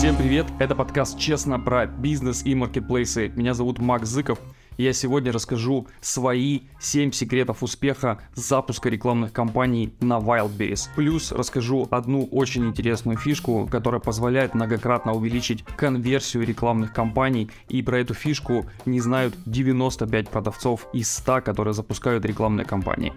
Всем привет! Это подкаст «Честно» про бизнес и маркетплейсы. Меня зовут Макс Зыков. И я сегодня расскажу свои 7 секретов успеха запуска рекламных кампаний на Wildberries. Плюс расскажу одну очень интересную фишку, которая позволяет многократно увеличить конверсию рекламных кампаний. И про эту фишку не знают 95 продавцов из 100, которые запускают рекламные кампании.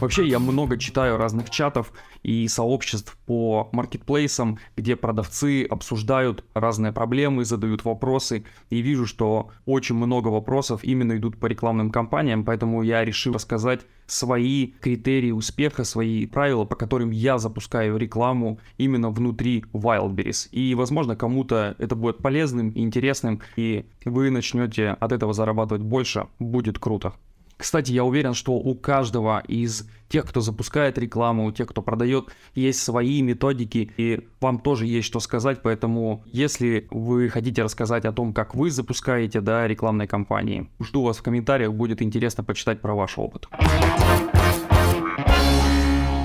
Вообще я много читаю разных чатов и сообществ по маркетплейсам, где продавцы обсуждают разные проблемы, задают вопросы. И вижу, что очень много вопросов именно идут по рекламным кампаниям, поэтому я решил рассказать свои критерии успеха, свои правила, по которым я запускаю рекламу именно внутри Wildberries. И, возможно, кому-то это будет полезным и интересным, и вы начнете от этого зарабатывать больше. Будет круто. Кстати, я уверен, что у каждого из тех, кто запускает рекламу, у тех, кто продает, есть свои методики, и вам тоже есть что сказать, поэтому если вы хотите рассказать о том, как вы запускаете да, рекламные кампании, жду вас в комментариях, будет интересно почитать про ваш опыт.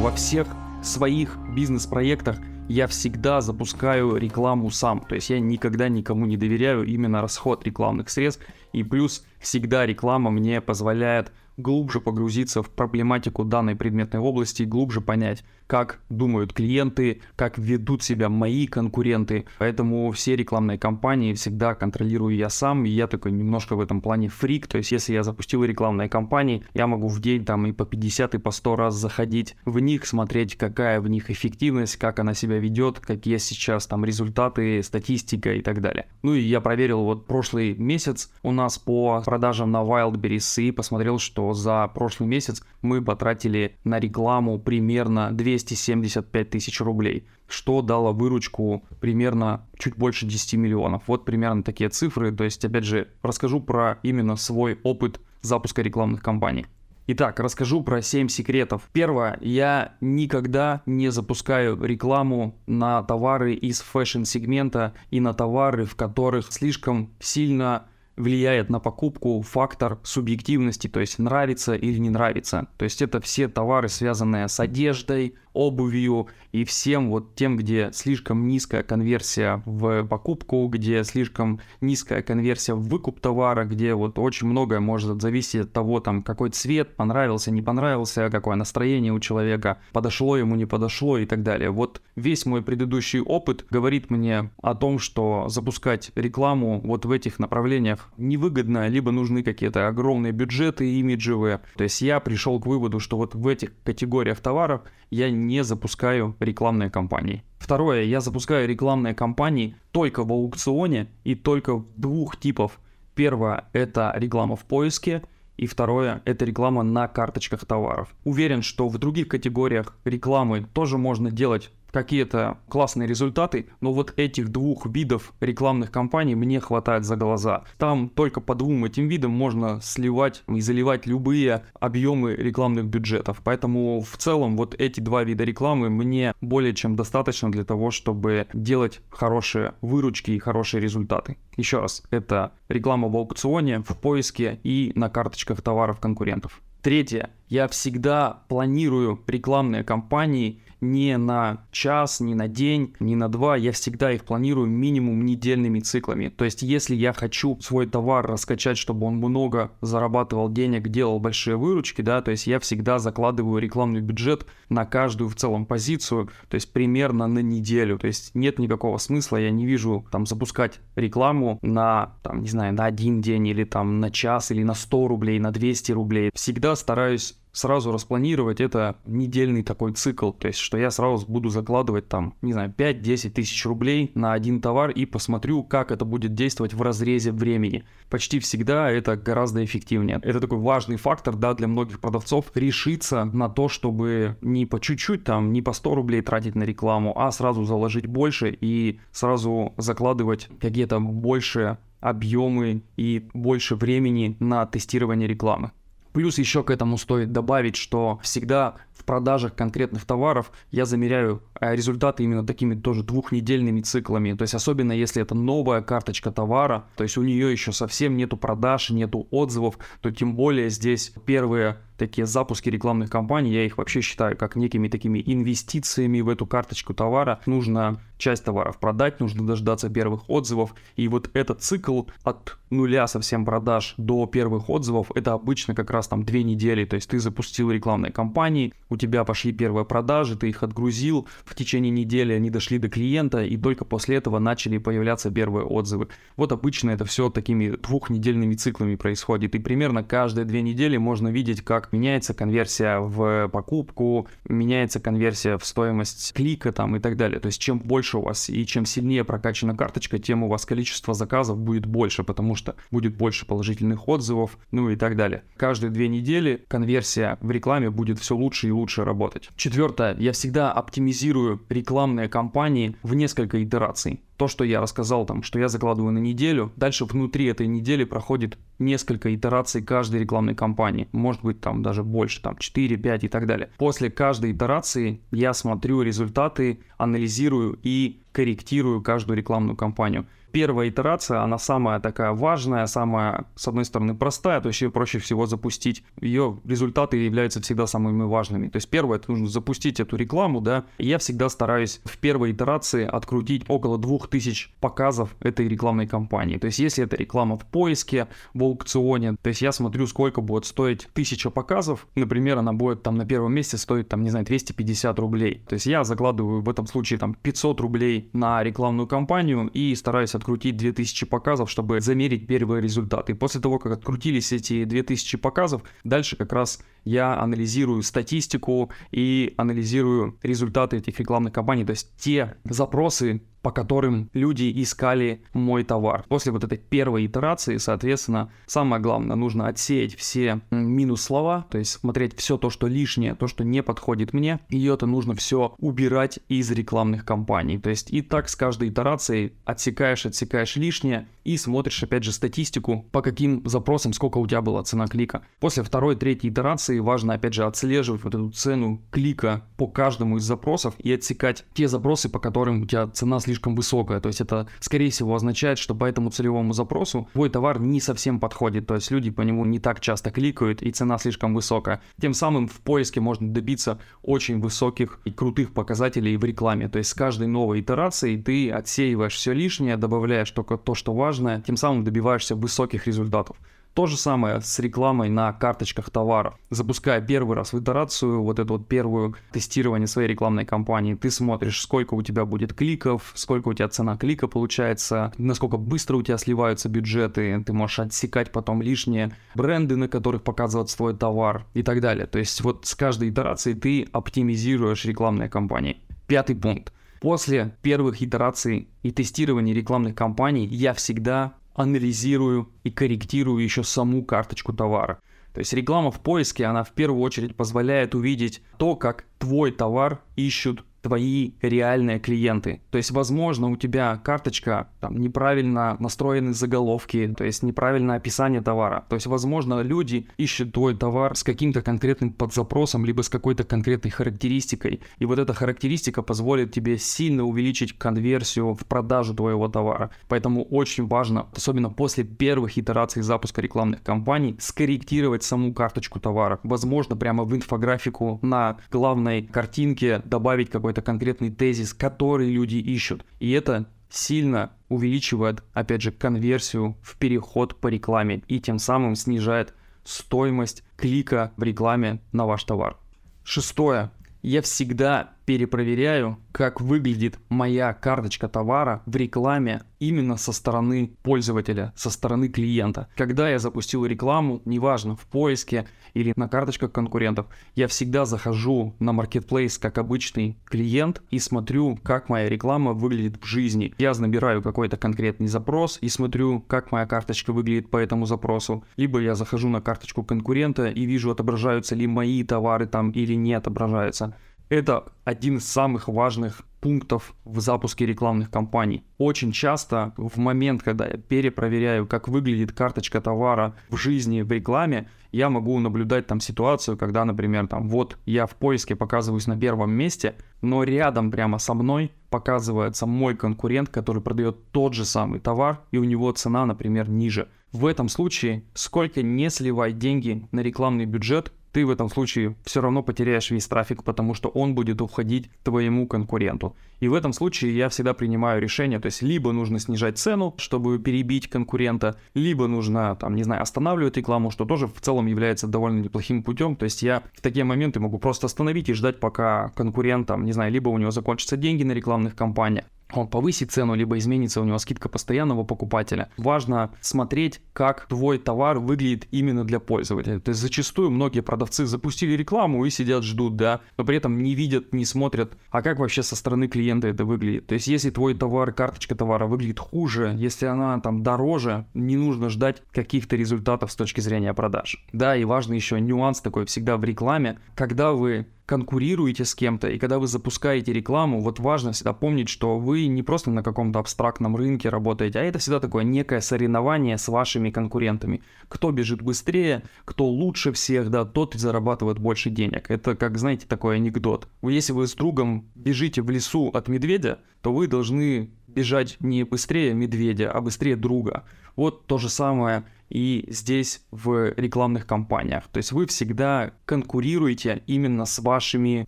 Во всех своих бизнес-проектах я всегда запускаю рекламу сам. То есть я никогда никому не доверяю именно расход рекламных средств. И плюс всегда реклама мне позволяет глубже погрузиться в проблематику данной предметной области и глубже понять, как думают клиенты, как ведут себя мои конкуренты. Поэтому все рекламные кампании всегда контролирую я сам, и я такой немножко в этом плане фрик. То есть если я запустил рекламные кампании, я могу в день там и по 50 и по 100 раз заходить в них, смотреть, какая в них эффективность, как она себя ведет, какие сейчас там результаты, статистика и так далее. Ну и я проверил вот прошлый месяц у нас по продажам на Wildberries и посмотрел, что за прошлый месяц мы потратили на рекламу примерно 275 тысяч рублей, что дало выручку примерно чуть больше 10 миллионов. Вот примерно такие цифры. То есть, опять же, расскажу про именно свой опыт запуска рекламных кампаний. Итак, расскажу про 7 секретов. Первое, я никогда не запускаю рекламу на товары из fashion-сегмента и на товары, в которых слишком сильно влияет на покупку фактор субъективности, то есть нравится или не нравится. То есть это все товары, связанные с одеждой, обувью и всем вот тем, где слишком низкая конверсия в покупку, где слишком низкая конверсия в выкуп товара, где вот очень многое может зависеть от того, там, какой цвет понравился, не понравился, какое настроение у человека, подошло ему, не подошло и так далее. Вот весь мой предыдущий опыт говорит мне о том, что запускать рекламу вот в этих направлениях невыгодно, либо нужны какие-то огромные бюджеты имиджевые. То есть я пришел к выводу, что вот в этих категориях товаров я не запускаю рекламные кампании. Второе, я запускаю рекламные кампании только в аукционе и только в двух типов. Первое – это реклама в поиске, и второе – это реклама на карточках товаров. Уверен, что в других категориях рекламы тоже можно делать какие-то классные результаты, но вот этих двух видов рекламных кампаний мне хватает за глаза. Там только по двум этим видам можно сливать и заливать любые объемы рекламных бюджетов. Поэтому в целом вот эти два вида рекламы мне более чем достаточно для того, чтобы делать хорошие выручки и хорошие результаты. Еще раз, это реклама в аукционе, в поиске и на карточках товаров конкурентов. Третье. Я всегда планирую рекламные кампании не на час, не на день, не на два, я всегда их планирую минимум недельными циклами. То есть, если я хочу свой товар раскачать, чтобы он много зарабатывал денег, делал большие выручки, да, то есть я всегда закладываю рекламный бюджет на каждую в целом позицию, то есть примерно на неделю. То есть нет никакого смысла, я не вижу там запускать рекламу на, там, не знаю, на один день или там на час или на 100 рублей, на 200 рублей. Всегда стараюсь сразу распланировать это недельный такой цикл, то есть что я сразу буду закладывать там, не знаю, 5-10 тысяч рублей на один товар и посмотрю, как это будет действовать в разрезе времени. Почти всегда это гораздо эффективнее. Это такой важный фактор, да, для многих продавцов решиться на то, чтобы не по чуть-чуть там, не по 100 рублей тратить на рекламу, а сразу заложить больше и сразу закладывать какие-то больше объемы и больше времени на тестирование рекламы. Плюс еще к этому стоит добавить, что всегда в продажах конкретных товаров я замеряю э, результаты именно такими тоже двухнедельными циклами. То есть особенно если это новая карточка товара, то есть у нее еще совсем нету продаж, нету отзывов, то тем более здесь первые такие запуски рекламных кампаний, я их вообще считаю как некими такими инвестициями в эту карточку товара. Нужно часть товаров продать, нужно дождаться первых отзывов. И вот этот цикл от нуля совсем продаж до первых отзывов, это обычно как раз там две недели. То есть ты запустил рекламные кампании, у тебя пошли первые продажи, ты их отгрузил, в течение недели они дошли до клиента, и только после этого начали появляться первые отзывы. Вот обычно это все такими двухнедельными циклами происходит. И примерно каждые две недели можно видеть, как меняется конверсия в покупку, меняется конверсия в стоимость клика там и так далее. То есть чем больше у вас и чем сильнее прокачана карточка, тем у вас количество заказов будет больше, потому что будет больше положительных отзывов, ну и так далее. Каждые две недели конверсия в рекламе будет все лучше и лучше работать. Четвертое, я всегда оптимизирую рекламные кампании в несколько итераций то, что я рассказал там, что я закладываю на неделю, дальше внутри этой недели проходит несколько итераций каждой рекламной кампании, может быть там даже больше, там 4, 5 и так далее. После каждой итерации я смотрю результаты, анализирую и корректирую каждую рекламную кампанию первая итерация, она самая такая важная, самая, с одной стороны, простая, то есть ее проще всего запустить. Ее результаты являются всегда самыми важными. То есть первое, это нужно запустить эту рекламу, да. Я всегда стараюсь в первой итерации открутить около 2000 показов этой рекламной кампании. То есть если это реклама в поиске, в аукционе, то есть я смотрю, сколько будет стоить 1000 показов. Например, она будет там на первом месте стоить, там, не знаю, 250 рублей. То есть я закладываю в этом случае там 500 рублей на рекламную кампанию и стараюсь открутить 2000 показов, чтобы замерить первые результаты. И после того, как открутились эти 2000 показов, дальше как раз я анализирую статистику и анализирую результаты этих рекламных кампаний, то есть те запросы, по которым люди искали мой товар. После вот этой первой итерации, соответственно, самое главное, нужно отсеять все минус слова, то есть смотреть все то, что лишнее, то, что не подходит мне, и это нужно все убирать из рекламных кампаний. То есть и так с каждой итерацией отсекаешь, отсекаешь лишнее и смотришь опять же статистику, по каким запросам, сколько у тебя была цена клика. После второй, третьей итерации важно опять же отслеживать вот эту цену клика по каждому из запросов и отсекать те запросы, по которым у тебя цена слишком высокая. То есть это, скорее всего, означает, что по этому целевому запросу твой товар не совсем подходит. То есть люди по нему не так часто кликают, и цена слишком высокая. Тем самым в поиске можно добиться очень высоких и крутых показателей в рекламе. То есть с каждой новой итерацией ты отсеиваешь все лишнее, добавляешь только то, что важно, тем самым добиваешься высоких результатов. То же самое с рекламой на карточках товара. Запуская первый раз в итерацию, вот это вот первое тестирование своей рекламной кампании, ты смотришь, сколько у тебя будет кликов, сколько у тебя цена клика получается, насколько быстро у тебя сливаются бюджеты, ты можешь отсекать потом лишние бренды, на которых показывается твой товар и так далее. То есть вот с каждой итерацией ты оптимизируешь рекламные кампании. Пятый пункт. После первых итераций и тестирования рекламных кампаний я всегда анализирую и корректирую еще саму карточку товара. То есть реклама в поиске, она в первую очередь позволяет увидеть то, как твой товар ищут твои реальные клиенты. То есть, возможно, у тебя карточка, там, неправильно настроены заголовки, то есть неправильное описание товара. То есть, возможно, люди ищут твой товар с каким-то конкретным подзапросом, либо с какой-то конкретной характеристикой. И вот эта характеристика позволит тебе сильно увеличить конверсию в продажу твоего товара. Поэтому очень важно, особенно после первых итераций запуска рекламных кампаний, скорректировать саму карточку товара. Возможно, прямо в инфографику на главной картинке добавить какой-то какой-то конкретный тезис, который люди ищут. И это сильно увеличивает, опять же, конверсию в переход по рекламе и тем самым снижает стоимость клика в рекламе на ваш товар. Шестое. Я всегда перепроверяю, как выглядит моя карточка товара в рекламе именно со стороны пользователя, со стороны клиента. Когда я запустил рекламу, неважно, в поиске или на карточках конкурентов, я всегда захожу на Marketplace как обычный клиент и смотрю, как моя реклама выглядит в жизни. Я набираю какой-то конкретный запрос и смотрю, как моя карточка выглядит по этому запросу. Либо я захожу на карточку конкурента и вижу, отображаются ли мои товары там или не отображаются. Это один из самых важных пунктов в запуске рекламных кампаний. Очень часто в момент, когда я перепроверяю, как выглядит карточка товара в жизни, в рекламе, я могу наблюдать там ситуацию, когда, например, там вот я в поиске показываюсь на первом месте, но рядом прямо со мной показывается мой конкурент, который продает тот же самый товар, и у него цена, например, ниже. В этом случае, сколько не сливай деньги на рекламный бюджет, ты в этом случае все равно потеряешь весь трафик, потому что он будет уходить твоему конкуренту. И в этом случае я всегда принимаю решение, то есть либо нужно снижать цену, чтобы перебить конкурента, либо нужно, там, не знаю, останавливать рекламу, что тоже в целом является довольно неплохим путем. То есть я в такие моменты могу просто остановить и ждать, пока конкурент, там, не знаю, либо у него закончатся деньги на рекламных кампаниях, он повысит цену, либо изменится у него скидка постоянного покупателя. Важно смотреть, как твой товар выглядит именно для пользователя. То есть зачастую многие продавцы запустили рекламу и сидят, ждут, да, но при этом не видят, не смотрят, а как вообще со стороны клиента это выглядит. То есть если твой товар, карточка товара выглядит хуже, если она там дороже, не нужно ждать каких-то результатов с точки зрения продаж. Да, и важный еще нюанс такой всегда в рекламе, когда вы конкурируете с кем-то, и когда вы запускаете рекламу, вот важно всегда помнить, что вы не просто на каком-то абстрактном рынке работаете, а это всегда такое некое соревнование с вашими конкурентами. Кто бежит быстрее, кто лучше всех, да, тот зарабатывает больше денег. Это, как, знаете, такой анекдот. Если вы с другом бежите в лесу от медведя, то вы должны бежать не быстрее медведя, а быстрее друга. Вот то же самое и здесь в рекламных кампаниях. То есть вы всегда конкурируете именно с вашими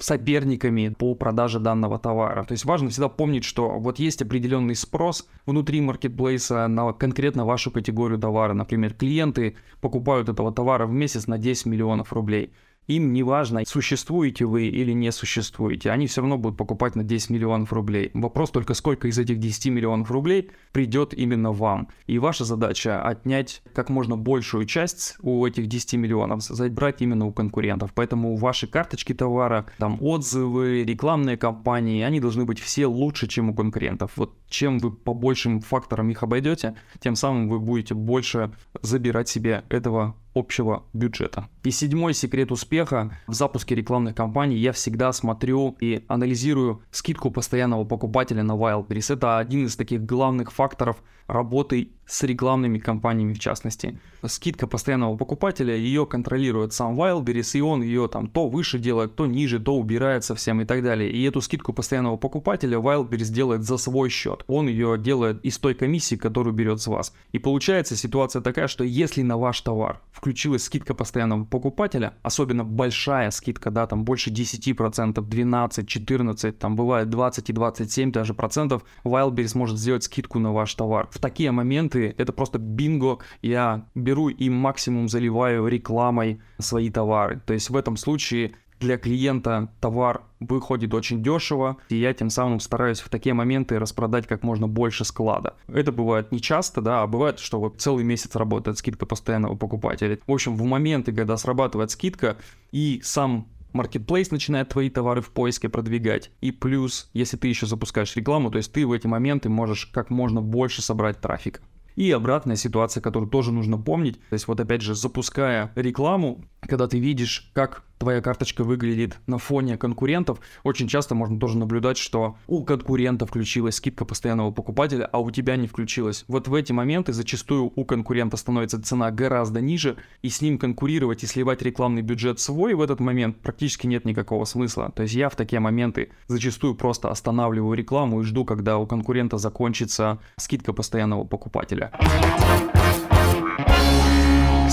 соперниками по продаже данного товара. То есть важно всегда помнить, что вот есть определенный спрос внутри маркетплейса на конкретно вашу категорию товара. Например, клиенты покупают этого товара в месяц на 10 миллионов рублей. Им не важно, существуете вы или не существуете, они все равно будут покупать на 10 миллионов рублей. Вопрос только, сколько из этих 10 миллионов рублей придет именно вам. И ваша задача отнять как можно большую часть у этих 10 миллионов, забрать именно у конкурентов. Поэтому ваши карточки товара, там отзывы, рекламные кампании, они должны быть все лучше, чем у конкурентов. Вот чем вы по большим факторам их обойдете, тем самым вы будете больше забирать себе этого общего бюджета. И седьмой секрет успеха в запуске рекламных кампаний я всегда смотрю и анализирую скидку постоянного покупателя на Wildberries. Это один из таких главных факторов работы с рекламными кампаниями в частности. Скидка постоянного покупателя, ее контролирует сам Wildberries, и он ее там то выше делает, то ниже, то убирает совсем и так далее. И эту скидку постоянного покупателя Wildberries делает за свой счет. Он ее делает из той комиссии, которую берет с вас. И получается ситуация такая, что если на ваш товар включилась скидка постоянного покупателя, особенно большая скидка, да, там больше 10%, 12, 14, там бывает 20 и 27 даже процентов, Wildberries может сделать скидку на ваш товар. В такие моменты это просто бинго, я беру и максимум заливаю рекламой свои товары. То есть в этом случае для клиента товар выходит очень дешево, и я тем самым стараюсь в такие моменты распродать как можно больше склада. Это бывает не часто, да, а бывает, что вот целый месяц работает скидка постоянного покупателя. В общем, в моменты, когда срабатывает скидка, и сам Marketplace начинает твои товары в поиске продвигать. И плюс, если ты еще запускаешь рекламу, то есть ты в эти моменты можешь как можно больше собрать трафика. И обратная ситуация, которую тоже нужно помнить. То есть вот опять же, запуская рекламу, когда ты видишь, как твоя карточка выглядит на фоне конкурентов, очень часто можно тоже наблюдать, что у конкурента включилась скидка постоянного покупателя, а у тебя не включилась. Вот в эти моменты зачастую у конкурента становится цена гораздо ниже, и с ним конкурировать и сливать рекламный бюджет свой в этот момент практически нет никакого смысла. То есть я в такие моменты зачастую просто останавливаю рекламу и жду, когда у конкурента закончится скидка постоянного покупателя.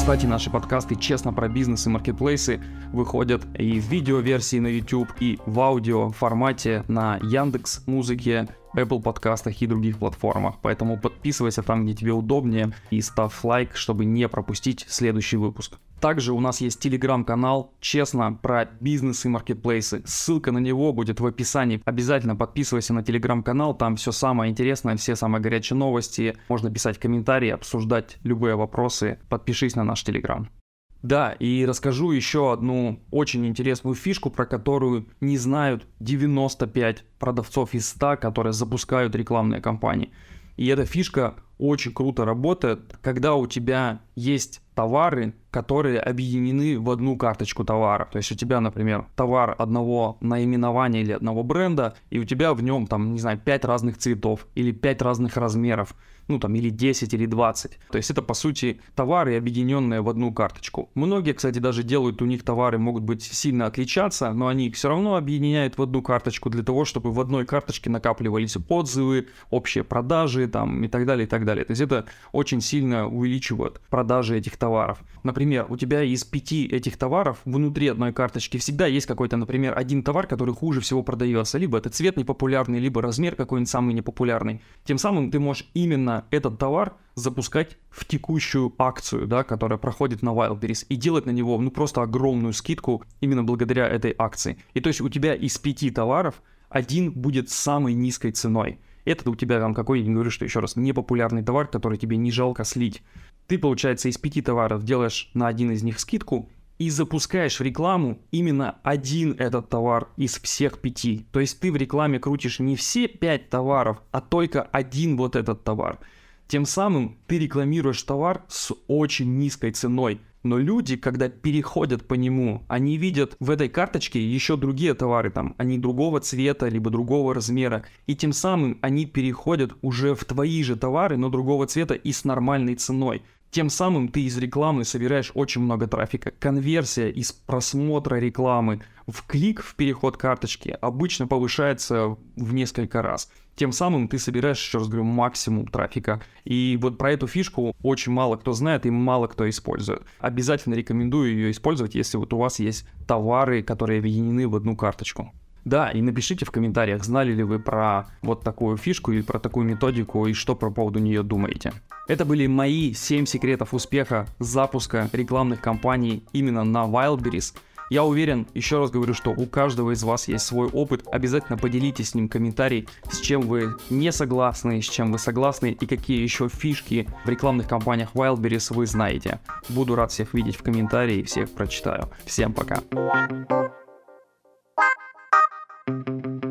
Кстати, наши подкасты «Честно про бизнес и маркетплейсы» выходят и в видео-версии на YouTube, и в аудио формате на Яндекс Музыке, Apple подкастах и других платформах. Поэтому подписывайся там, где тебе удобнее, и ставь лайк, чтобы не пропустить следующий выпуск. Также у нас есть телеграм-канал «Честно» про бизнес и маркетплейсы. Ссылка на него будет в описании. Обязательно подписывайся на телеграм-канал, там все самое интересное, все самые горячие новости. Можно писать комментарии, обсуждать любые вопросы. Подпишись на наш телеграм. Да, и расскажу еще одну очень интересную фишку, про которую не знают 95 продавцов из 100, которые запускают рекламные кампании. И эта фишка очень круто работает, когда у тебя есть товары, которые объединены в одну карточку товара. То есть у тебя, например, товар одного наименования или одного бренда, и у тебя в нем, там, не знаю, 5 разных цветов или 5 разных размеров ну там или 10, или 20. То есть это по сути товары, объединенные в одну карточку. Многие, кстати, даже делают, у них товары могут быть сильно отличаться, но они их все равно объединяют в одну карточку для того, чтобы в одной карточке накапливались отзывы, общие продажи там и так далее, и так далее. То есть это очень сильно увеличивает продажи этих товаров. Например, у тебя из пяти этих товаров внутри одной карточки всегда есть какой-то, например, один товар, который хуже всего продается. Либо это цвет непопулярный, либо размер какой-нибудь самый непопулярный. Тем самым ты можешь именно этот товар запускать в текущую акцию, да, которая проходит на Wildberries, и делать на него, ну, просто огромную скидку именно благодаря этой акции. И то есть у тебя из пяти товаров один будет самой низкой ценой. Это у тебя там какой-нибудь, говорю, что еще раз, непопулярный товар, который тебе не жалко слить. Ты, получается, из пяти товаров делаешь на один из них скидку и запускаешь в рекламу именно один этот товар из всех пяти. То есть ты в рекламе крутишь не все пять товаров, а только один вот этот товар. Тем самым ты рекламируешь товар с очень низкой ценой. Но люди, когда переходят по нему, они видят в этой карточке еще другие товары, там, они другого цвета, либо другого размера. И тем самым они переходят уже в твои же товары, но другого цвета и с нормальной ценой. Тем самым ты из рекламы собираешь очень много трафика. Конверсия из просмотра рекламы в клик в переход карточки обычно повышается в несколько раз. Тем самым ты собираешь, еще раз говорю, максимум трафика. И вот про эту фишку очень мало кто знает и мало кто использует. Обязательно рекомендую ее использовать, если вот у вас есть товары, которые объединены в одну карточку. Да, и напишите в комментариях, знали ли вы про вот такую фишку и про такую методику, и что по поводу нее думаете. Это были мои 7 секретов успеха запуска рекламных кампаний именно на Wildberries. Я уверен, еще раз говорю, что у каждого из вас есть свой опыт. Обязательно поделитесь с ним комментарий, с чем вы не согласны, с чем вы согласны и какие еще фишки в рекламных кампаниях Wildberries вы знаете. Буду рад всех видеть в комментарии, всех прочитаю. Всем пока. thank you